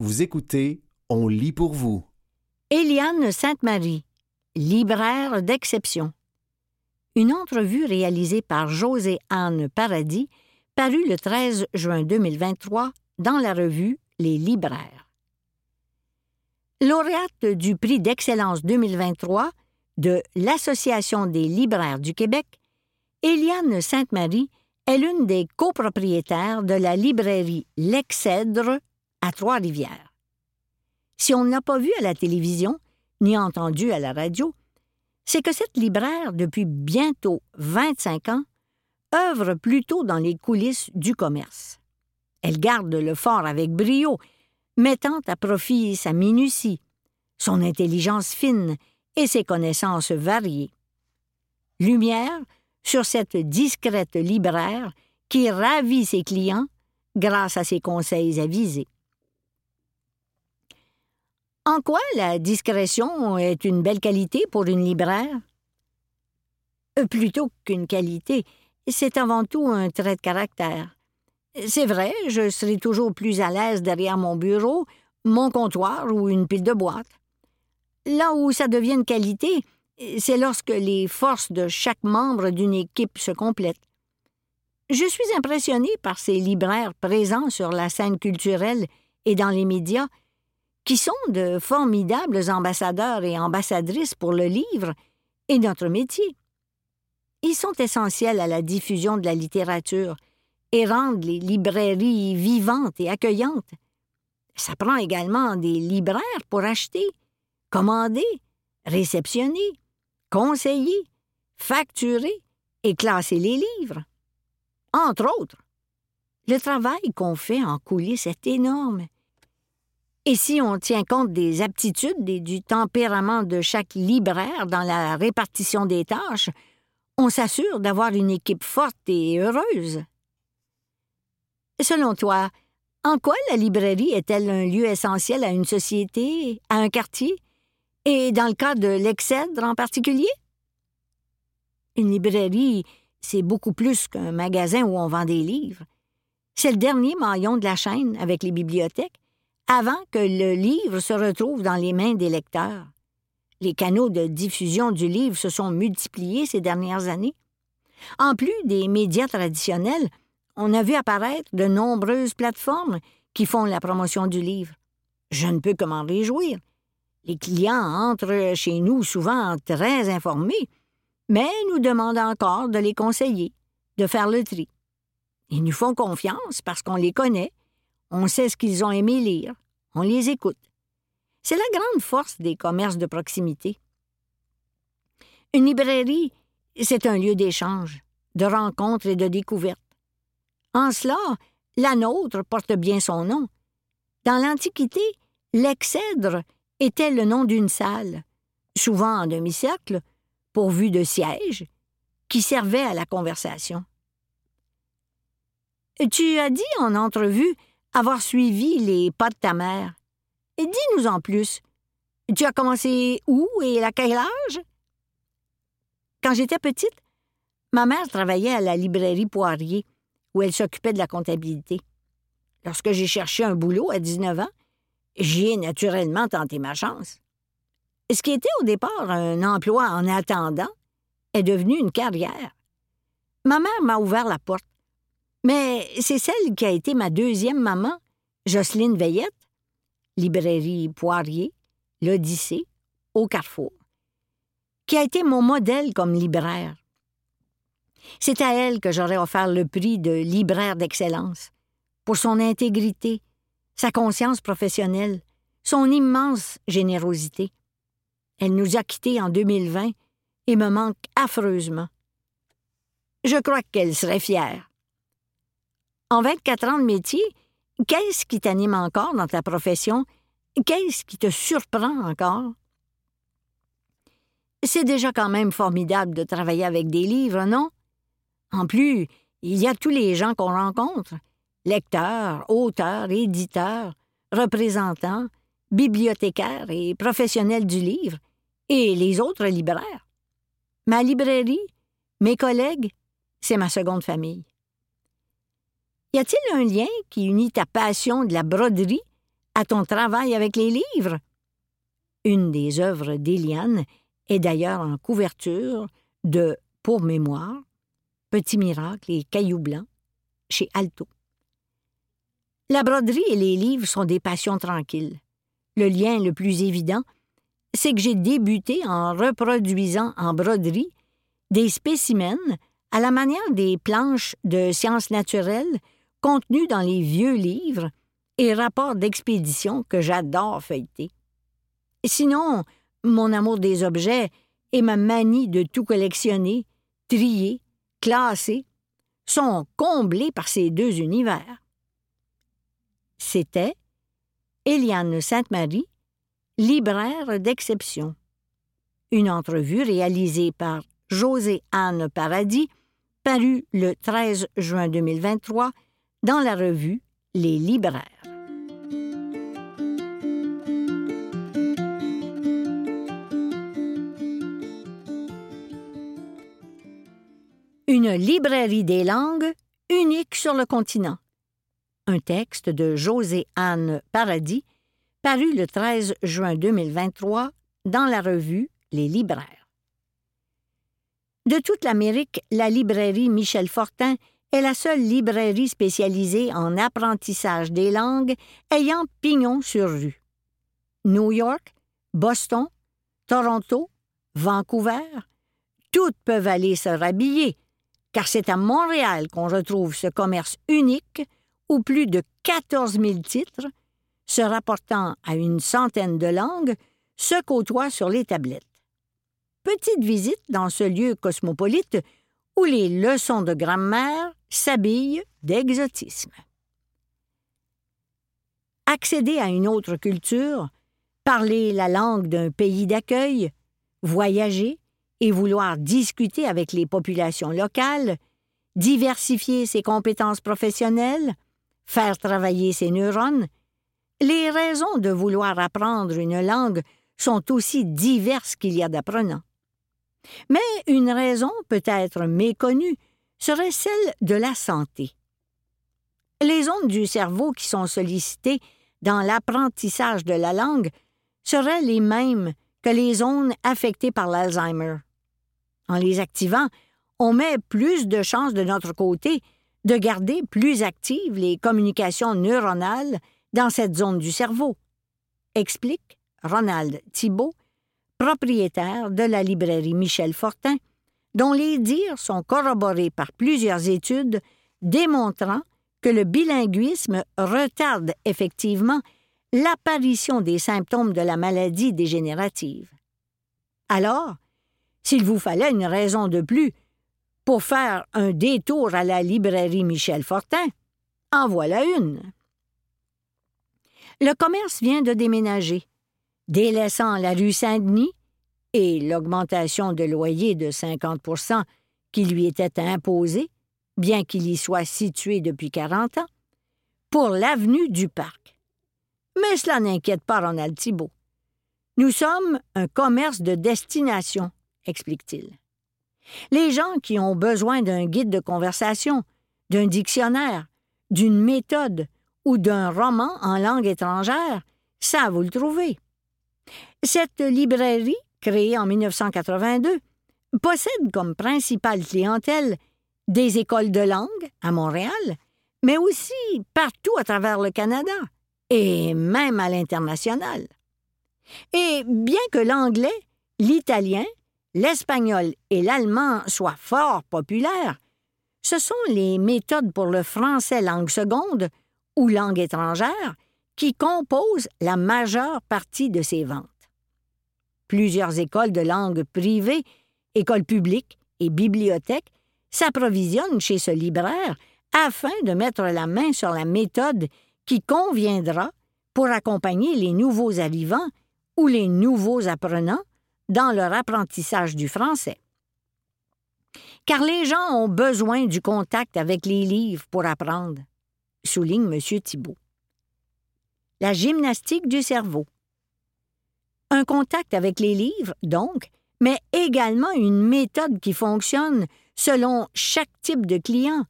Vous écoutez On lit pour vous. Éliane Sainte-Marie, libraire d'exception. Une entrevue réalisée par José-Anne Paradis, parue le 13 juin 2023 dans la revue Les libraires. Lauréate du prix d'excellence 2023 de l'Association des libraires du Québec, Éliane Sainte-Marie est l'une des copropriétaires de la librairie L'Excèdre à Trois-Rivières. Si on ne l'a pas vu à la télévision, ni entendu à la radio, c'est que cette libraire, depuis bientôt 25 ans, œuvre plutôt dans les coulisses du commerce. Elle garde le fort avec brio, mettant à profit sa minutie, son intelligence fine et ses connaissances variées. Lumière sur cette discrète libraire qui ravit ses clients grâce à ses conseils avisés. En quoi la discrétion est une belle qualité pour une libraire? Euh, plutôt qu'une qualité, c'est avant tout un trait de caractère. C'est vrai, je serai toujours plus à l'aise derrière mon bureau, mon comptoir ou une pile de boîtes. Là où ça devient qualité, c'est lorsque les forces de chaque membre d'une équipe se complètent. Je suis impressionné par ces libraires présents sur la scène culturelle et dans les médias qui sont de formidables ambassadeurs et ambassadrices pour le livre et notre métier. Ils sont essentiels à la diffusion de la littérature et rendent les librairies vivantes et accueillantes. Ça prend également des libraires pour acheter, commander, réceptionner, conseiller, facturer et classer les livres. Entre autres, le travail qu'on fait en coulisses est énorme et si on tient compte des aptitudes et du tempérament de chaque libraire dans la répartition des tâches, on s'assure d'avoir une équipe forte et heureuse. Selon toi, en quoi la librairie est-elle un lieu essentiel à une société, à un quartier, et dans le cas de l'Excèdre en particulier? Une librairie, c'est beaucoup plus qu'un magasin où on vend des livres. C'est le dernier maillon de la chaîne avec les bibliothèques avant que le livre se retrouve dans les mains des lecteurs. Les canaux de diffusion du livre se sont multipliés ces dernières années. En plus des médias traditionnels, on a vu apparaître de nombreuses plateformes qui font la promotion du livre. Je ne peux que m'en réjouir. Les clients entrent chez nous souvent très informés, mais nous demandent encore de les conseiller, de faire le tri. Ils nous font confiance parce qu'on les connaît on sait ce qu'ils ont aimé lire. On les écoute. C'est la grande force des commerces de proximité. Une librairie, c'est un lieu d'échange, de rencontres et de découvertes. En cela, la nôtre porte bien son nom. Dans l'Antiquité, l'exèdre était le nom d'une salle, souvent en demi-cercle, pourvue de sièges, qui servait à la conversation. Tu as dit en entrevue avoir suivi les pas de ta mère. Dis-nous en plus. Tu as commencé où et à quel âge? Quand j'étais petite, ma mère travaillait à la librairie Poirier, où elle s'occupait de la comptabilité. Lorsque j'ai cherché un boulot à 19 ans, j'y ai naturellement tenté ma chance. Ce qui était au départ un emploi en attendant est devenu une carrière. Ma mère m'a ouvert la porte mais c'est celle qui a été ma deuxième maman, Jocelyne Veillette, librairie Poirier, l'Odyssée, au Carrefour, qui a été mon modèle comme libraire. C'est à elle que j'aurais offert le prix de libraire d'excellence, pour son intégrité, sa conscience professionnelle, son immense générosité. Elle nous a quittés en 2020 et me manque affreusement. Je crois qu'elle serait fière. En 24 ans de métier, qu'est-ce qui t'anime encore dans ta profession? Qu'est-ce qui te surprend encore? C'est déjà quand même formidable de travailler avec des livres, non? En plus, il y a tous les gens qu'on rencontre lecteurs, auteurs, éditeurs, représentants, bibliothécaires et professionnels du livre, et les autres libraires. Ma librairie, mes collègues, c'est ma seconde famille. Y a-t-il un lien qui unit ta passion de la broderie à ton travail avec les livres? Une des œuvres d'Eliane est d'ailleurs en couverture de Pour mémoire, Petit miracle et Cailloux blanc chez Alto. La broderie et les livres sont des passions tranquilles. Le lien le plus évident, c'est que j'ai débuté en reproduisant en broderie des spécimens à la manière des planches de sciences naturelles contenues dans les vieux livres et rapports d'expédition que j'adore feuilleter. Sinon, mon amour des objets et ma manie de tout collectionner, trier, classer, sont comblés par ces deux univers. C'était Eliane Sainte-Marie, libraire d'exception. Une entrevue réalisée par José-Anne Paradis, parue le 13 juin 2023 dans la revue Les libraires. Une librairie des langues unique sur le continent. Un texte de José-Anne Paradis, paru le 13 juin 2023 dans la revue Les libraires. De toute l'Amérique, la librairie Michel Fortin est la seule librairie spécialisée en apprentissage des langues ayant pignon sur rue. New York, Boston, Toronto, Vancouver, toutes peuvent aller se rhabiller, car c'est à Montréal qu'on retrouve ce commerce unique où plus de 14 000 titres, se rapportant à une centaine de langues, se côtoient sur les tablettes. Petite visite dans ce lieu cosmopolite où les leçons de grammaire s'habillent d'exotisme. Accéder à une autre culture, parler la langue d'un pays d'accueil, voyager et vouloir discuter avec les populations locales, diversifier ses compétences professionnelles, faire travailler ses neurones, les raisons de vouloir apprendre une langue sont aussi diverses qu'il y a d'apprenants. Mais une raison peut-être méconnue serait celle de la santé. Les ondes du cerveau qui sont sollicitées dans l'apprentissage de la langue seraient les mêmes que les ondes affectées par l'Alzheimer. En les activant, on met plus de chances de notre côté de garder plus actives les communications neuronales dans cette zone du cerveau, explique Ronald Thibault, propriétaire de la librairie Michel Fortin, dont les dires sont corroborés par plusieurs études démontrant que le bilinguisme retarde effectivement l'apparition des symptômes de la maladie dégénérative. Alors, s'il vous fallait une raison de plus pour faire un détour à la librairie Michel Fortin, en voilà une. Le commerce vient de déménager, délaissant la rue Saint-Denis et l'augmentation de loyer de 50% qui lui était imposée, bien qu'il y soit situé depuis 40 ans, pour l'avenue du Parc. Mais cela n'inquiète pas Ronald Thibault. Nous sommes un commerce de destination, explique-t-il. Les gens qui ont besoin d'un guide de conversation, d'un dictionnaire, d'une méthode ou d'un roman en langue étrangère savent vous le trouver. Cette librairie créé en 1982, possède comme principale clientèle des écoles de langue à Montréal, mais aussi partout à travers le Canada et même à l'international. Et bien que l'anglais, l'italien, l'espagnol et l'allemand soient fort populaires, ce sont les méthodes pour le français langue seconde ou langue étrangère qui composent la majeure partie de ces ventes. Plusieurs écoles de langue privées, écoles publiques et bibliothèques s'approvisionnent chez ce libraire afin de mettre la main sur la méthode qui conviendra pour accompagner les nouveaux arrivants ou les nouveaux apprenants dans leur apprentissage du français. Car les gens ont besoin du contact avec les livres pour apprendre, souligne M. Thibault. La gymnastique du cerveau. Un contact avec les livres, donc, mais également une méthode qui fonctionne selon chaque type de client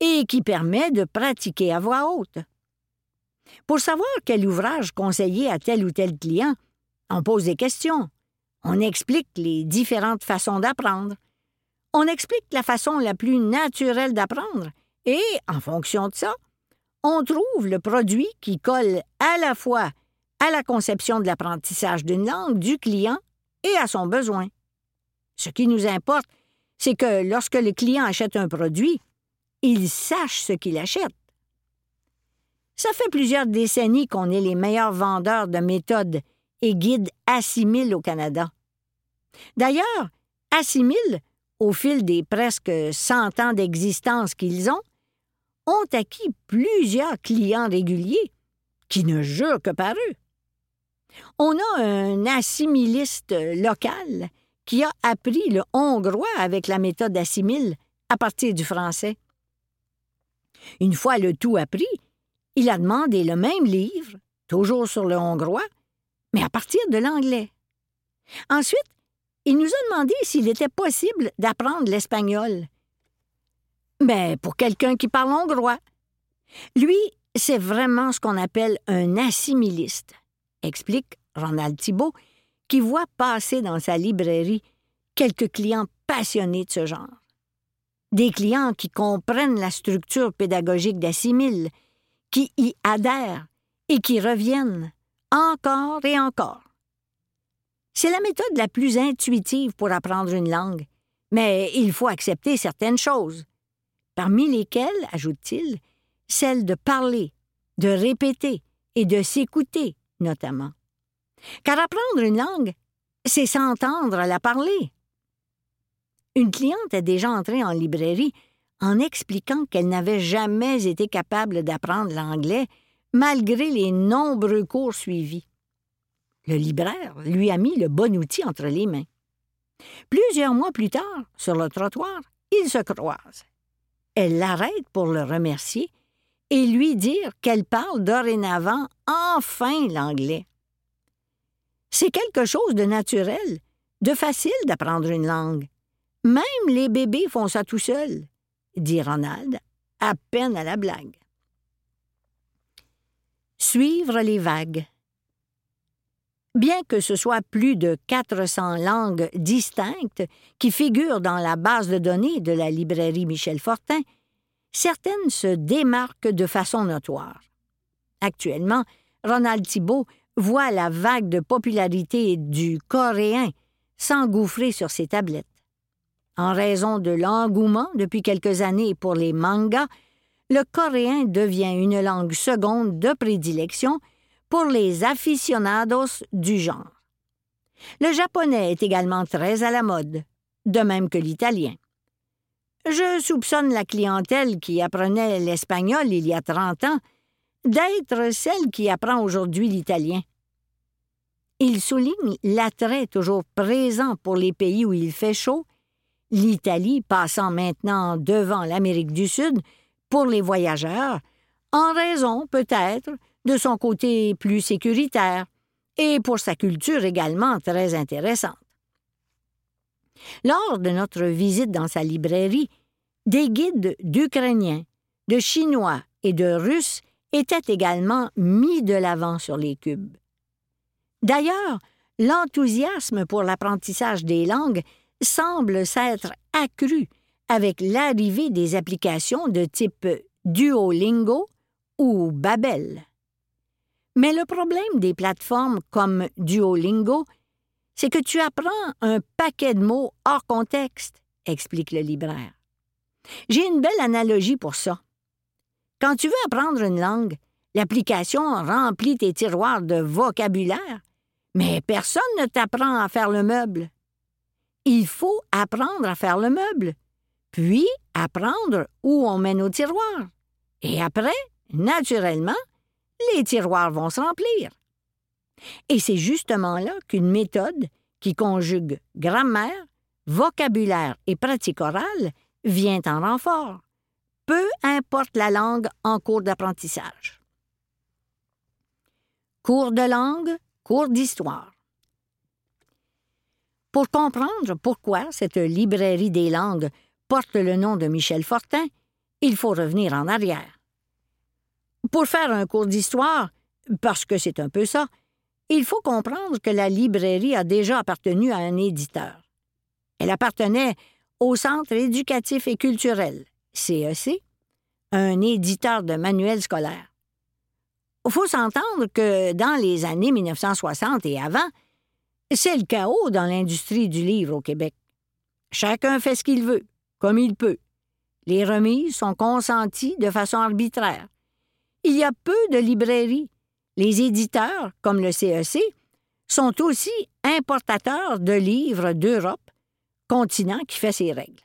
et qui permet de pratiquer à voix haute. Pour savoir quel ouvrage conseiller à tel ou tel client, on pose des questions. On explique les différentes façons d'apprendre. On explique la façon la plus naturelle d'apprendre et, en fonction de ça, on trouve le produit qui colle à la fois à la conception de l'apprentissage d'une langue du client et à son besoin. Ce qui nous importe, c'est que lorsque le client achète un produit, il sache ce qu'il achète. Ça fait plusieurs décennies qu'on est les meilleurs vendeurs de méthodes et guides Assimil au Canada. D'ailleurs, Assimil, au fil des presque 100 ans d'existence qu'ils ont, ont acquis plusieurs clients réguliers qui ne jurent que par eux. On a un assimiliste local qui a appris le hongrois avec la méthode assimile à partir du français. Une fois le tout appris, il a demandé le même livre, toujours sur le hongrois, mais à partir de l'anglais. Ensuite, il nous a demandé s'il était possible d'apprendre l'espagnol. Mais pour quelqu'un qui parle hongrois. Lui, c'est vraiment ce qu'on appelle un assimiliste, explique Ronald Thibault, qui voit passer dans sa librairie quelques clients passionnés de ce genre. Des clients qui comprennent la structure pédagogique d'Assimile, qui y adhèrent et qui reviennent encore et encore. C'est la méthode la plus intuitive pour apprendre une langue, mais il faut accepter certaines choses, parmi lesquelles, ajoute-t-il, celle de parler, de répéter et de s'écouter, notamment. Car apprendre une langue, c'est s'entendre à la parler. Une cliente est déjà entrée en librairie en expliquant qu'elle n'avait jamais été capable d'apprendre l'anglais malgré les nombreux cours suivis. Le libraire lui a mis le bon outil entre les mains. Plusieurs mois plus tard, sur le trottoir, ils se croisent. Elle l'arrête pour le remercier et lui dire qu'elle parle dorénavant enfin l'anglais. C'est quelque chose de naturel, de facile d'apprendre une langue. Même les bébés font ça tout seuls, dit Ronald, à peine à la blague. Suivre les vagues. Bien que ce soit plus de 400 langues distinctes qui figurent dans la base de données de la librairie Michel Fortin, certaines se démarquent de façon notoire. Actuellement, Ronald Thibault voit la vague de popularité du coréen s'engouffrer sur ses tablettes. En raison de l'engouement depuis quelques années pour les mangas, le coréen devient une langue seconde de prédilection pour les aficionados du genre. Le japonais est également très à la mode, de même que l'italien. Je soupçonne la clientèle qui apprenait l'espagnol il y a 30 ans d'être celle qui apprend aujourd'hui l'italien. Il souligne l'attrait toujours présent pour les pays où il fait chaud, l'Italie passant maintenant devant l'Amérique du Sud pour les voyageurs, en raison peut-être de son côté plus sécuritaire et pour sa culture également très intéressante. Lors de notre visite dans sa librairie, des guides d'Ukrainiens, de Chinois et de Russes étaient également mis de l'avant sur les cubes. D'ailleurs, l'enthousiasme pour l'apprentissage des langues semble s'être accru avec l'arrivée des applications de type Duolingo ou Babel. Mais le problème des plateformes comme Duolingo, c'est que tu apprends un paquet de mots hors contexte, explique le libraire. J'ai une belle analogie pour ça. Quand tu veux apprendre une langue, l'application remplit tes tiroirs de vocabulaire, mais personne ne t'apprend à faire le meuble. Il faut apprendre à faire le meuble, puis apprendre où on met nos tiroirs. Et après, naturellement, les tiroirs vont se remplir. Et c'est justement là qu'une méthode qui conjugue grammaire, vocabulaire et pratique orale vient en renfort, peu importe la langue en cours d'apprentissage. Cours de langue, cours d'histoire. Pour comprendre pourquoi cette librairie des langues porte le nom de Michel Fortin, il faut revenir en arrière. Pour faire un cours d'histoire, parce que c'est un peu ça, il faut comprendre que la librairie a déjà appartenu à un éditeur. Elle appartenait au Centre éducatif et culturel, CEC, un éditeur de manuels scolaires. Il faut s'entendre que dans les années 1960 et avant, c'est le chaos dans l'industrie du livre au Québec. Chacun fait ce qu'il veut, comme il peut. Les remises sont consenties de façon arbitraire. Il y a peu de librairies. Les éditeurs, comme le CEC, e sont aussi importateurs de livres d'Europe, continent qui fait ses règles.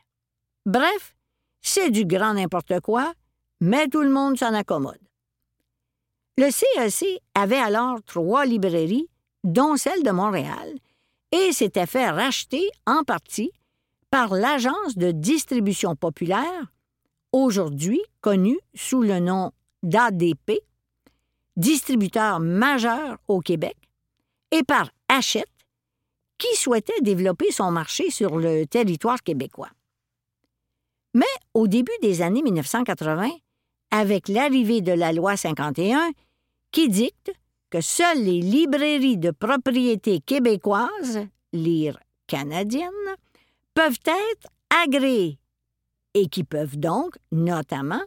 Bref, c'est du grand n'importe quoi, mais tout le monde s'en accommode. Le CEC e avait alors trois librairies, dont celle de Montréal, et s'était fait racheter en partie par l'Agence de distribution populaire, aujourd'hui connue sous le nom d'ADP, distributeur majeur au Québec, et par Hachette, qui souhaitait développer son marché sur le territoire québécois. Mais au début des années 1980, avec l'arrivée de la loi 51, qui dicte que seules les librairies de propriété québécoise, lire canadienne, peuvent être agréées et qui peuvent donc, notamment,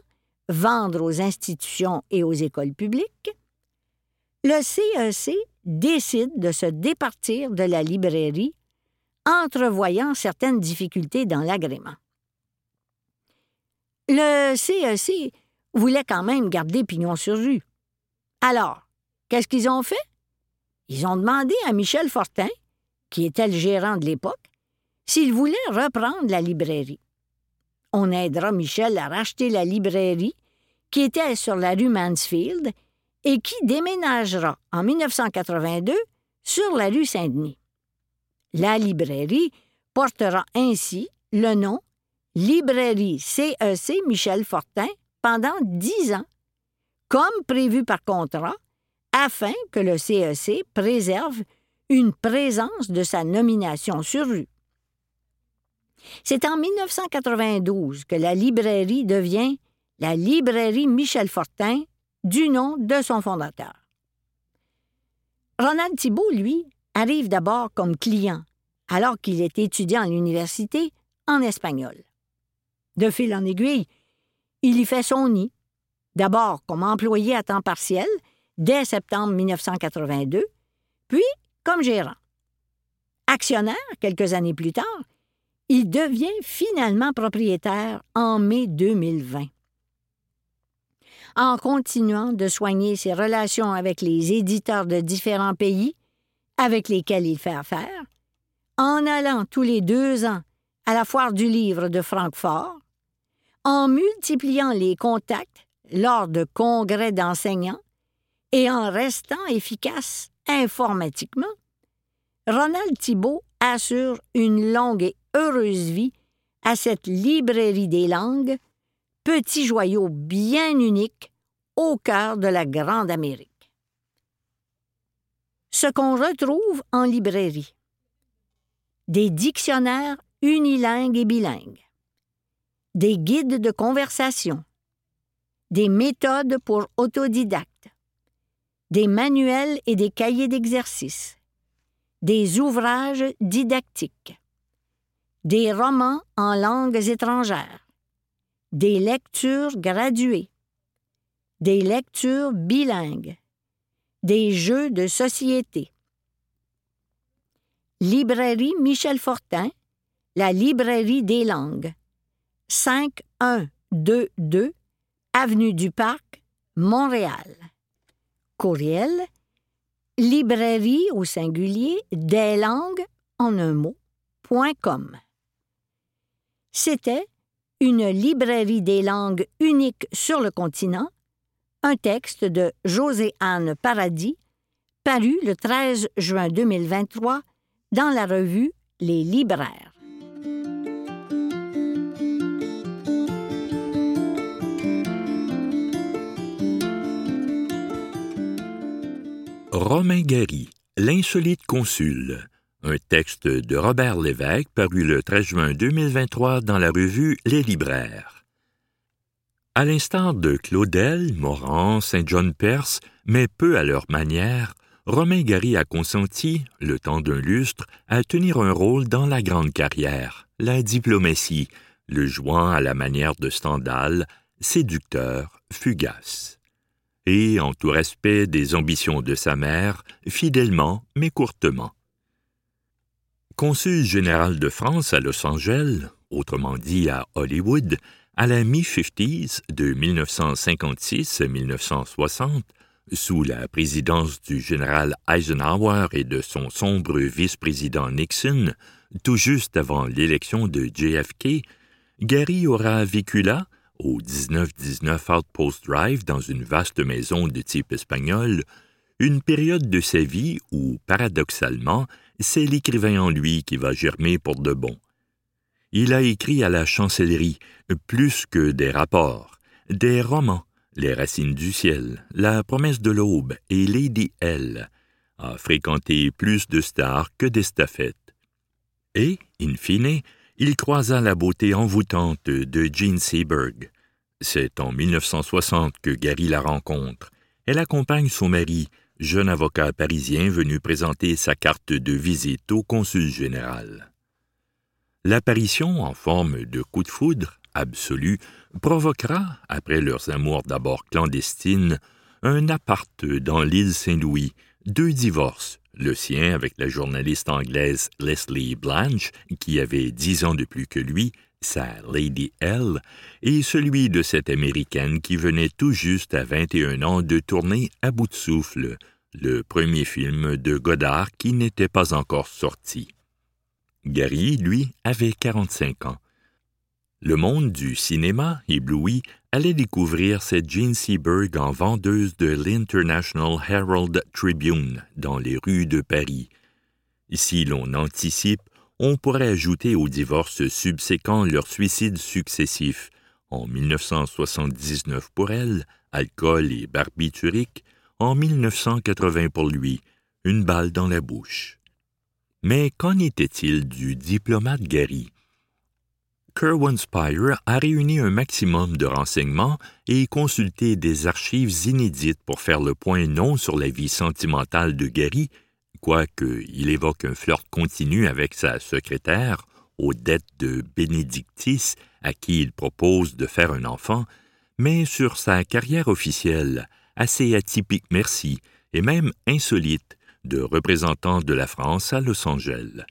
vendre aux institutions et aux écoles publiques, le CEC e décide de se départir de la librairie, entrevoyant certaines difficultés dans l'agrément. Le CEC e voulait quand même garder pignon sur rue. Alors, qu'est-ce qu'ils ont fait? Ils ont demandé à Michel Fortin, qui était le gérant de l'époque, s'il voulait reprendre la librairie. On aidera Michel à racheter la librairie qui était sur la rue Mansfield et qui déménagera en 1982 sur la rue Saint-Denis. La librairie portera ainsi le nom Librairie CEC e Michel Fortin pendant dix ans, comme prévu par contrat, afin que le CEC e préserve une présence de sa nomination sur rue. C'est en 1992 que la librairie devient la librairie Michel Fortin, du nom de son fondateur. Ronald Thibault, lui, arrive d'abord comme client, alors qu'il est étudiant à l'université en espagnol. De fil en aiguille, il y fait son nid, d'abord comme employé à temps partiel dès septembre 1982, puis comme gérant. Actionnaire quelques années plus tard, il devient finalement propriétaire en mai 2020. En continuant de soigner ses relations avec les éditeurs de différents pays avec lesquels il fait affaire, en allant tous les deux ans à la foire du livre de Francfort, en multipliant les contacts lors de congrès d'enseignants et en restant efficace informatiquement, Ronald Thibault assure une longue et heureuse vie à cette librairie des langues, petit joyau bien unique au cœur de la Grande Amérique. Ce qu'on retrouve en librairie. Des dictionnaires unilingues et bilingues. Des guides de conversation. Des méthodes pour autodidactes. Des manuels et des cahiers d'exercice. Des ouvrages didactiques des romans en langues étrangères, des lectures graduées, des lectures bilingues, des jeux de société. Librairie Michel Fortin, la librairie des langues, 5122 Avenue du Parc, Montréal. Courriel librairie au singulier des langues en un mot, .com. C'était Une librairie des langues unique sur le continent, un texte de José-Anne Paradis, paru le 13 juin 2023 dans la revue Les libraires. Romain Gary, l'insolite consul. Un texte de Robert Lévesque paru le 13 juin 2023 dans la revue Les Libraires. À l'instar de Claudel, Morand, Saint-John-Perse, mais peu à leur manière, Romain Gary a consenti, le temps d'un lustre, à tenir un rôle dans la grande carrière, la diplomatie, le jouant à la manière de Stendhal, séducteur, fugace. Et, en tout respect des ambitions de sa mère, fidèlement mais courtement. Consul général de France à Los Angeles, autrement dit à Hollywood, à la mi-50s de 1956 à 1960, sous la présidence du général Eisenhower et de son sombre vice-président Nixon, tout juste avant l'élection de JFK, Gary aura vécu là, au 1919 Outpost Drive, dans une vaste maison de type espagnol, une période de sa vie où, paradoxalement, c'est l'écrivain en lui qui va germer pour de bon. Il a écrit à la chancellerie plus que des rapports, des romans, Les Racines du ciel, La promesse de l'aube et Lady L, a fréquenté plus de stars que d'estafettes. Et, in fine, il croisa la beauté envoûtante de Jean Seberg. C'est en 1960 que Gary la rencontre. Elle accompagne son mari, jeune avocat parisien venu présenter sa carte de visite au consul général. L'apparition en forme de coup de foudre absolu provoquera, après leurs amours d'abord clandestines, un appart dans l'île Saint-Louis, deux divorces, le sien avec la journaliste anglaise Leslie Blanche, qui avait dix ans de plus que lui, sa Lady L, et celui de cette Américaine qui venait tout juste à 21 ans de tourner à bout de souffle, le premier film de Godard qui n'était pas encore sorti. Gary, lui, avait 45 ans. Le monde du cinéma, ébloui, allait découvrir cette Jean Seberg en vendeuse de l'International Herald Tribune dans les rues de Paris. Si l'on anticipe, on pourrait ajouter aux divorces subséquents leurs suicides successifs, en 1979 pour elle, alcool et barbiturique, en 1980 pour lui, une balle dans la bouche. Mais qu'en était-il du diplomate Gary? Kerwin Spire a réuni un maximum de renseignements et consulté des archives inédites pour faire le point non sur la vie sentimentale de Gary, quoique il évoque un flirt continu avec sa secrétaire, aux dettes de Benedictis, à qui il propose de faire un enfant, mais sur sa carrière officielle, assez atypique merci, et même insolite, de représentant de la France à Los Angeles.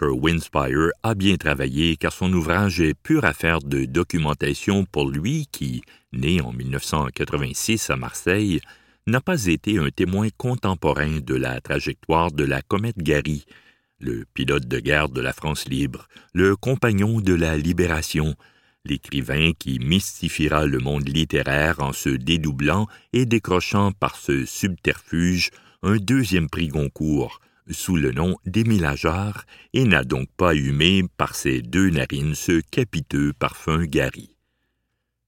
Winspire a bien travaillé car son ouvrage est pure affaire de documentation pour lui qui, né en 1986 à Marseille, n'a pas été un témoin contemporain de la trajectoire de la comète Gary, le pilote de guerre de la France libre, le compagnon de la libération, l'écrivain qui mystifiera le monde littéraire en se dédoublant et décrochant par ce subterfuge un deuxième prix Goncourt, sous le nom d'Émile Ajar et n'a donc pas humé par ses deux narines ce capiteux parfum Gary.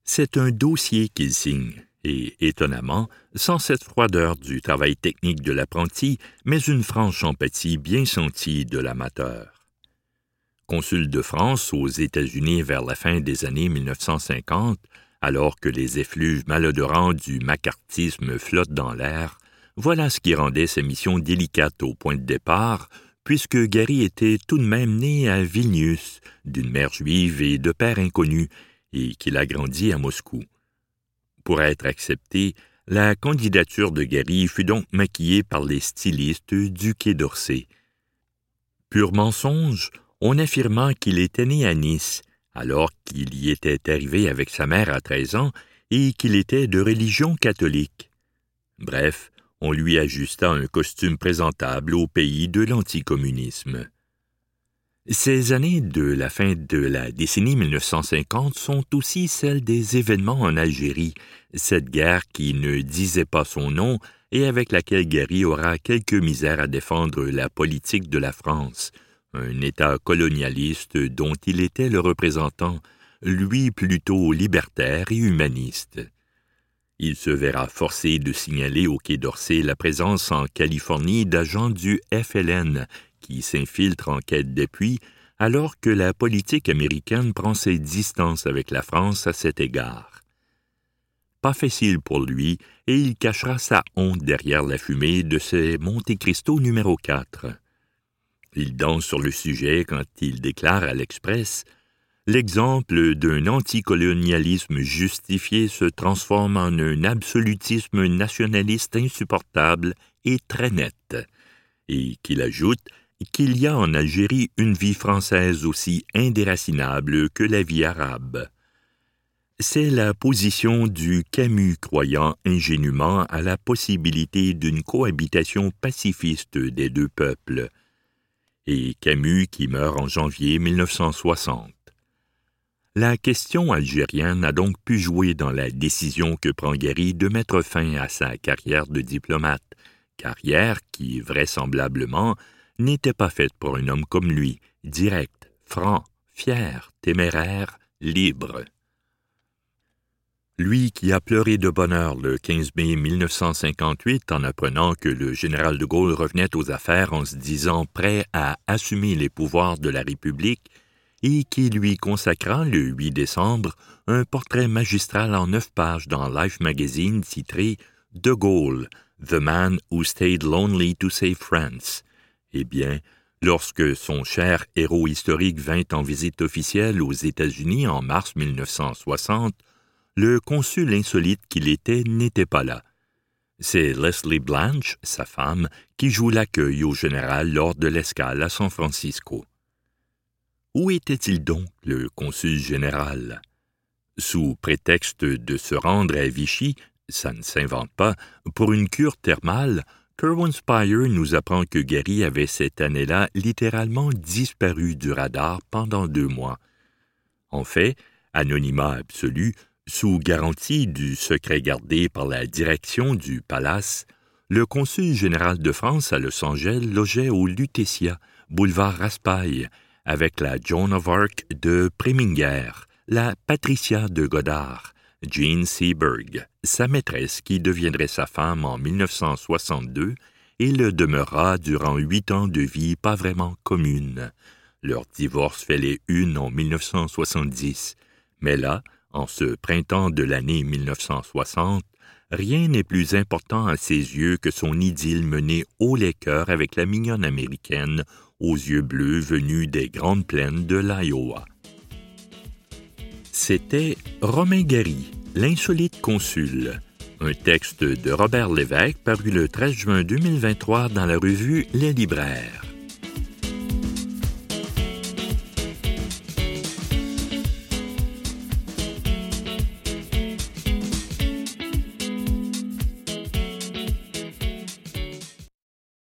C'est un dossier qu'il signe, et étonnamment, sans cette froideur du travail technique de l'apprenti, mais une franche empathie bien sentie de l'amateur. Consul de France aux États-Unis vers la fin des années 1950, alors que les effluves malodorants du macartisme flottent dans l'air, voilà ce qui rendait sa mission délicate au point de départ, puisque Gary était tout de même né à Vilnius, d'une mère juive et de père inconnu, et qu'il a grandi à Moscou. Pour être accepté, la candidature de Gary fut donc maquillée par les stylistes du Quai d'Orsay. Pur mensonge, on affirma qu'il était né à Nice, alors qu'il y était arrivé avec sa mère à treize ans et qu'il était de religion catholique. Bref, on lui ajusta un costume présentable au pays de l'anticommunisme. Ces années de la fin de la décennie 1950 sont aussi celles des événements en Algérie, cette guerre qui ne disait pas son nom et avec laquelle Gary aura quelques misères à défendre la politique de la France, un État colonialiste dont il était le représentant, lui plutôt libertaire et humaniste il se verra forcé de signaler au Quai d'Orsay la présence en Californie d'agents du FLN qui s'infiltrent en quête d'appui alors que la politique américaine prend ses distances avec la France à cet égard. pas facile pour lui et il cachera sa honte derrière la fumée de ses Monte Cristo numéro 4. Il danse sur le sujet quand il déclare à l'Express L'exemple d'un anticolonialisme justifié se transforme en un absolutisme nationaliste insupportable et très net, et qu'il ajoute qu'il y a en Algérie une vie française aussi indéracinable que la vie arabe. C'est la position du Camus croyant ingénument à la possibilité d'une cohabitation pacifiste des deux peuples, et Camus qui meurt en janvier 1960. La question algérienne a donc pu jouer dans la décision que prend Gary de mettre fin à sa carrière de diplomate, carrière qui, vraisemblablement, n'était pas faite pour un homme comme lui, direct, franc, fier, téméraire, libre. Lui qui a pleuré de bonheur le 15 mai 1958 en apprenant que le général de Gaulle revenait aux affaires en se disant prêt à assumer les pouvoirs de la République, et qui lui consacra le 8 décembre un portrait magistral en neuf pages dans Life magazine titré De Gaulle, The Man Who Stayed Lonely to Save France. Eh bien, lorsque son cher héros historique vint en visite officielle aux États-Unis en mars 1960, le consul insolite qu'il était n'était pas là. C'est Leslie Blanche, sa femme, qui joue l'accueil au général lors de l'escale à San Francisco. Où était-il donc, le consul général? Sous prétexte de se rendre à Vichy, ça ne s'invente pas, pour une cure thermale, Kerwin Spire nous apprend que Gary avait cette année-là littéralement disparu du radar pendant deux mois. En fait, anonymat absolu, sous garantie du secret gardé par la direction du palace, le consul général de France à Los Angeles logeait au Lutetia, boulevard Raspail, avec la Joan of Arc de Preminger, la Patricia de Godard, Jean Seberg, sa maîtresse qui deviendrait sa femme en 1962 et le demeurera durant huit ans de vie pas vraiment commune. Leur divorce fait les unes en 1970, mais là, en ce printemps de l'année 1960, rien n'est plus important à ses yeux que son idylle menée haut les cœurs avec la mignonne américaine aux yeux bleus venus des grandes plaines de l'Iowa. C'était Romain Gary, l'insolite consul, un texte de Robert Lévesque paru le 13 juin 2023 dans la revue Les Libraires.